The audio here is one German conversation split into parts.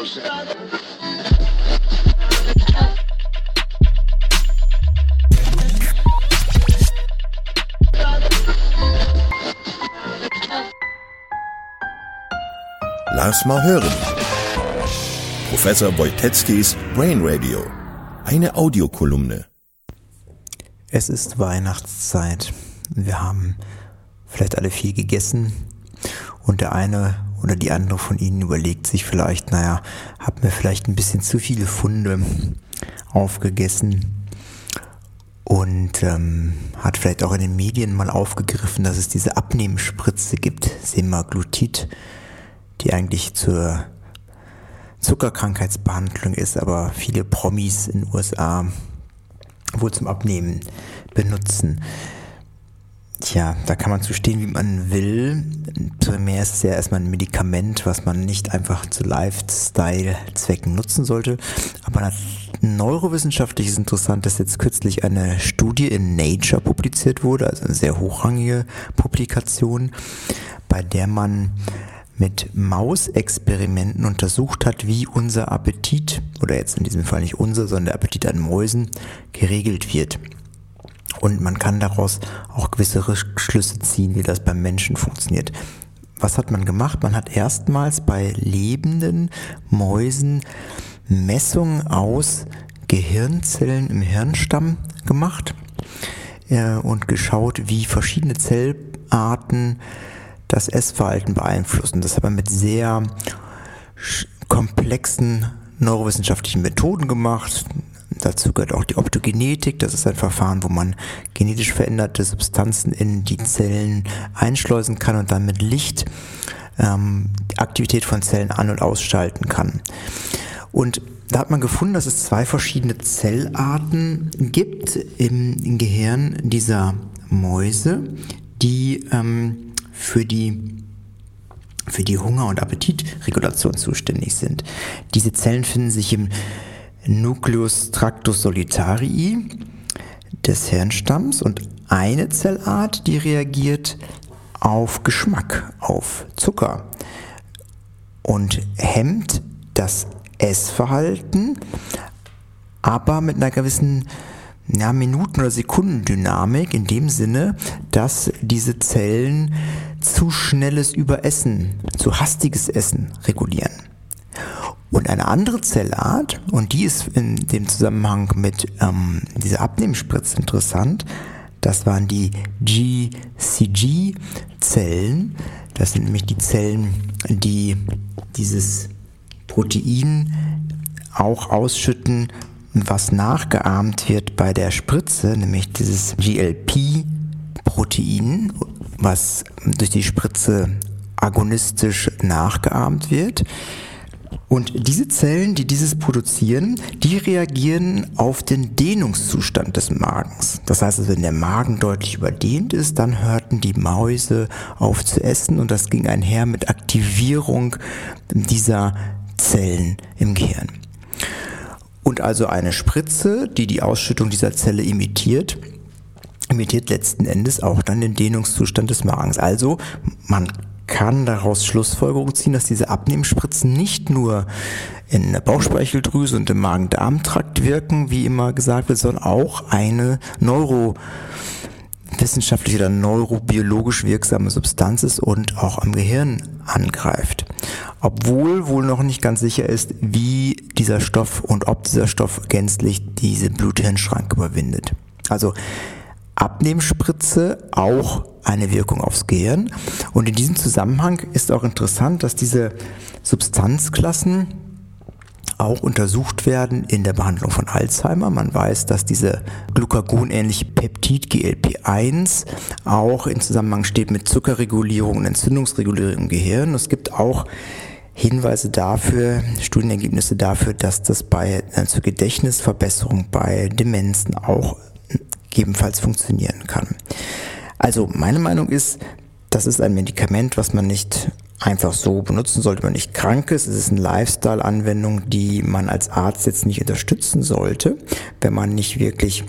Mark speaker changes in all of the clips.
Speaker 1: Lass mal hören. Professor Wojteckis Brain Radio. Eine Audiokolumne.
Speaker 2: Es ist Weihnachtszeit. Wir haben vielleicht alle viel gegessen und der eine oder die andere von Ihnen überlegt sich vielleicht, naja, haben wir vielleicht ein bisschen zu viele Funde aufgegessen und ähm, hat vielleicht auch in den Medien mal aufgegriffen, dass es diese Abnehmspritze gibt, Semaglutid, die eigentlich zur Zuckerkrankheitsbehandlung ist, aber viele Promis in den USA wohl zum Abnehmen benutzen. Tja, da kann man zu stehen, wie man will. Primär ist es ja erstmal ein Medikament, was man nicht einfach zu Lifestyle-Zwecken nutzen sollte. Aber neurowissenschaftlich ist interessant, dass jetzt kürzlich eine Studie in Nature publiziert wurde, also eine sehr hochrangige Publikation, bei der man mit Mausexperimenten untersucht hat, wie unser Appetit, oder jetzt in diesem Fall nicht unser, sondern der Appetit an Mäusen, geregelt wird. Und man kann daraus auch gewisse Rückschlüsse ziehen, wie das beim Menschen funktioniert. Was hat man gemacht? Man hat erstmals bei lebenden Mäusen Messungen aus Gehirnzellen im Hirnstamm gemacht äh, und geschaut, wie verschiedene Zellarten das Essverhalten beeinflussen. Das aber mit sehr komplexen neurowissenschaftlichen Methoden gemacht. Dazu gehört auch die Optogenetik. Das ist ein Verfahren, wo man genetisch veränderte Substanzen in die Zellen einschleusen kann und dann mit Licht ähm, die Aktivität von Zellen an- und ausschalten kann. Und da hat man gefunden, dass es zwei verschiedene Zellarten gibt im, Gehirn dieser Mäuse, die ähm, für die für die Hunger- und Appetitregulation zuständig sind. Diese Zellen finden sich im Nucleus tractus solitarii des Hirnstamms und eine Zellart, die reagiert auf Geschmack, auf Zucker und hemmt das Essverhalten, aber mit einer gewissen ja, Minuten- oder Sekundendynamik in dem Sinne, dass diese Zellen zu schnelles Überessen, zu hastiges Essen regulieren. Und eine andere Zellart, und die ist in dem Zusammenhang mit ähm, dieser Abnehmspritze interessant, das waren die GCG-Zellen. Das sind nämlich die Zellen, die dieses Protein auch ausschütten, was nachgeahmt wird bei der Spritze, nämlich dieses GLP-Protein, was durch die Spritze agonistisch nachgeahmt wird. Und diese Zellen, die dieses produzieren, die reagieren auf den Dehnungszustand des Magens. Das heißt, wenn der Magen deutlich überdehnt ist, dann hörten die Mäuse auf zu essen und das ging einher mit Aktivierung dieser Zellen im Gehirn. Und also eine Spritze, die die Ausschüttung dieser Zelle imitiert, imitiert letzten Endes auch dann den Dehnungszustand des Magens. Also man kann daraus Schlussfolgerungen ziehen, dass diese Abnehmspritzen nicht nur in der Bauchspeicheldrüse und im Magen-Darm-Trakt wirken, wie immer gesagt wird, sondern auch eine Neuro wissenschaftlich oder neurobiologisch wirksame Substanz ist und auch am Gehirn angreift. Obwohl wohl noch nicht ganz sicher ist, wie dieser Stoff und ob dieser Stoff gänzlich diese Blut-Hirn-Schranke überwindet. Also Abnehmspritze auch eine Wirkung aufs Gehirn. Und in diesem Zusammenhang ist auch interessant, dass diese Substanzklassen auch untersucht werden in der Behandlung von Alzheimer. Man weiß, dass diese glucagonähnliche Peptid GLP1 auch in Zusammenhang steht mit Zuckerregulierung und Entzündungsregulierung im Gehirn. Es gibt auch Hinweise dafür, Studienergebnisse dafür, dass das bei äh, zur Gedächtnisverbesserung bei Demenzen auch gegebenenfalls funktionieren kann. Also meine Meinung ist, das ist ein Medikament, was man nicht einfach so benutzen sollte, wenn man nicht krank ist. Es ist eine Lifestyle-Anwendung, die man als Arzt jetzt nicht unterstützen sollte, wenn man nicht wirklich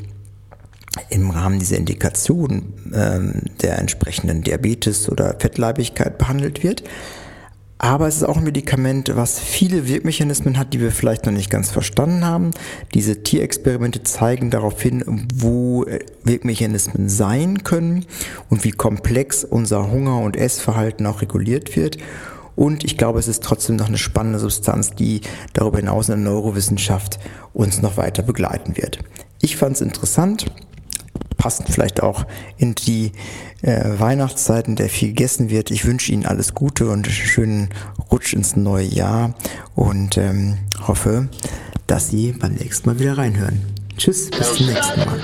Speaker 2: im Rahmen dieser Indikation ähm, der entsprechenden Diabetes oder Fettleibigkeit behandelt wird. Aber es ist auch ein Medikament, was viele Wirkmechanismen hat, die wir vielleicht noch nicht ganz verstanden haben. Diese Tierexperimente zeigen darauf hin, wo äh, Wirkmechanismen sein können und wie komplex unser Hunger- und Essverhalten auch reguliert wird. Und ich glaube, es ist trotzdem noch eine spannende Substanz, die darüber hinaus in der Neurowissenschaft uns noch weiter begleiten wird. Ich fand es interessant passend vielleicht auch in die äh, Weihnachtszeiten, der viel gegessen wird. Ich wünsche Ihnen alles Gute und schönen Rutsch ins neue Jahr und ähm, hoffe, dass Sie beim nächsten Mal wieder reinhören. Tschüss, bis zum nächsten Mal.